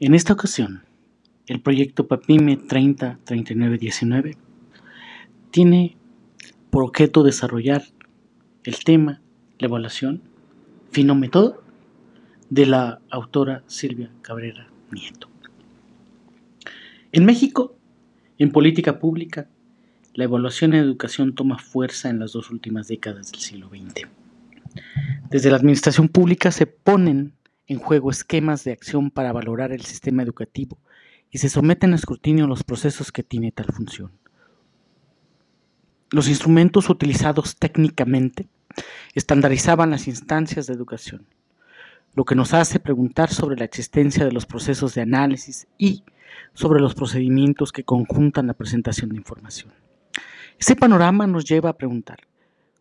En esta ocasión, el proyecto PAPIME 303919 tiene por objeto desarrollar el tema, la evaluación, fino método de la autora Silvia Cabrera Nieto. En México, en política pública, la evaluación en educación toma fuerza en las dos últimas décadas del siglo XX. Desde la administración pública se ponen en juego esquemas de acción para valorar el sistema educativo y se someten a escrutinio los procesos que tiene tal función. Los instrumentos utilizados técnicamente estandarizaban las instancias de educación, lo que nos hace preguntar sobre la existencia de los procesos de análisis y sobre los procedimientos que conjuntan la presentación de información. Ese panorama nos lleva a preguntar,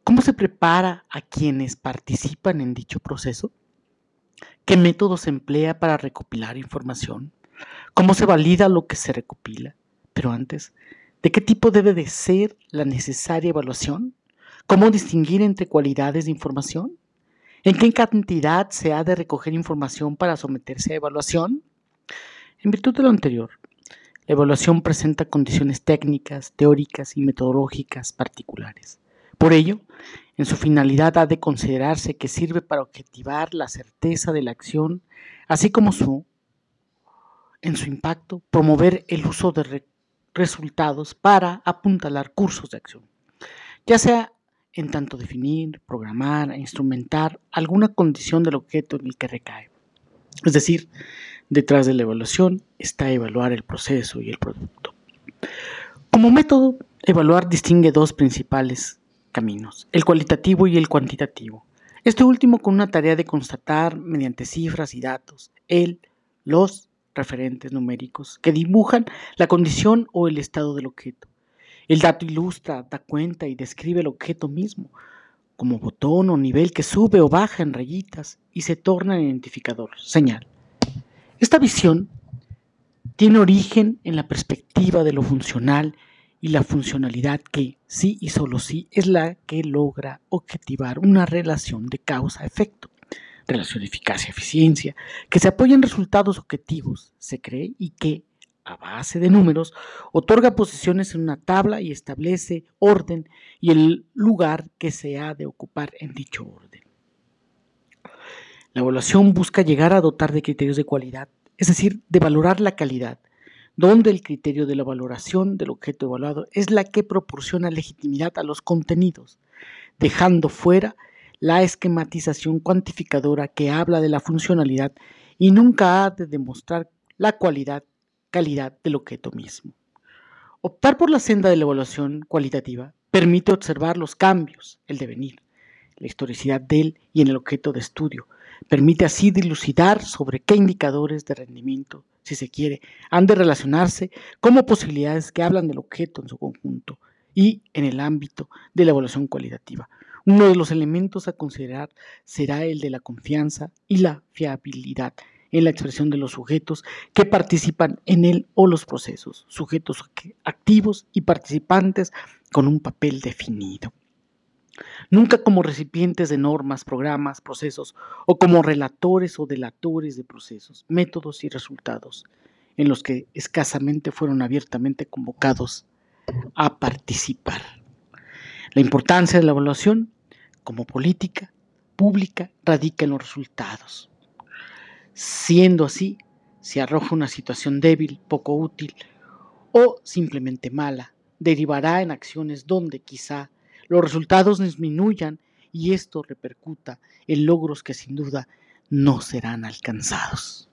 ¿cómo se prepara a quienes participan en dicho proceso? ¿Qué método se emplea para recopilar información? ¿Cómo se valida lo que se recopila? Pero antes, ¿de qué tipo debe de ser la necesaria evaluación? ¿Cómo distinguir entre cualidades de información? ¿En qué cantidad se ha de recoger información para someterse a evaluación? En virtud de lo anterior, la evaluación presenta condiciones técnicas, teóricas y metodológicas particulares. Por ello, en su finalidad ha de considerarse que sirve para objetivar la certeza de la acción, así como su, en su impacto, promover el uso de resultados para apuntalar cursos de acción, ya sea en tanto definir, programar e instrumentar alguna condición del objeto en el que recae. Es decir, Detrás de la evaluación está evaluar el proceso y el producto. Como método, evaluar distingue dos principales caminos, el cualitativo y el cuantitativo. Este último con una tarea de constatar mediante cifras y datos el, los referentes numéricos que dibujan la condición o el estado del objeto. El dato ilustra, da cuenta y describe el objeto mismo, como botón o nivel que sube o baja en rayitas y se torna en identificador, señal. Esta visión tiene origen en la perspectiva de lo funcional y la funcionalidad que, sí y solo sí, es la que logra objetivar una relación de causa-efecto, relación de eficacia-eficiencia, que se apoya en resultados objetivos, se cree, y que, a base de números, otorga posiciones en una tabla y establece orden y el lugar que se ha de ocupar en dicho orden. La evaluación busca llegar a dotar de criterios de cualidad, es decir, de valorar la calidad, donde el criterio de la valoración del objeto evaluado es la que proporciona legitimidad a los contenidos, dejando fuera la esquematización cuantificadora que habla de la funcionalidad y nunca ha de demostrar la cualidad, calidad del objeto mismo. Optar por la senda de la evaluación cualitativa permite observar los cambios, el devenir, la historicidad del y en el objeto de estudio, Permite así dilucidar sobre qué indicadores de rendimiento, si se quiere, han de relacionarse como posibilidades que hablan del objeto en su conjunto y en el ámbito de la evaluación cualitativa. Uno de los elementos a considerar será el de la confianza y la fiabilidad en la expresión de los sujetos que participan en él o los procesos, sujetos activos y participantes con un papel definido nunca como recipientes de normas, programas, procesos, o como relatores o delatores de procesos, métodos y resultados, en los que escasamente fueron abiertamente convocados a participar. La importancia de la evaluación como política pública radica en los resultados. Siendo así, se arroja una situación débil, poco útil o simplemente mala, derivará en acciones donde quizá los resultados disminuyan y esto repercuta en logros que sin duda no serán alcanzados.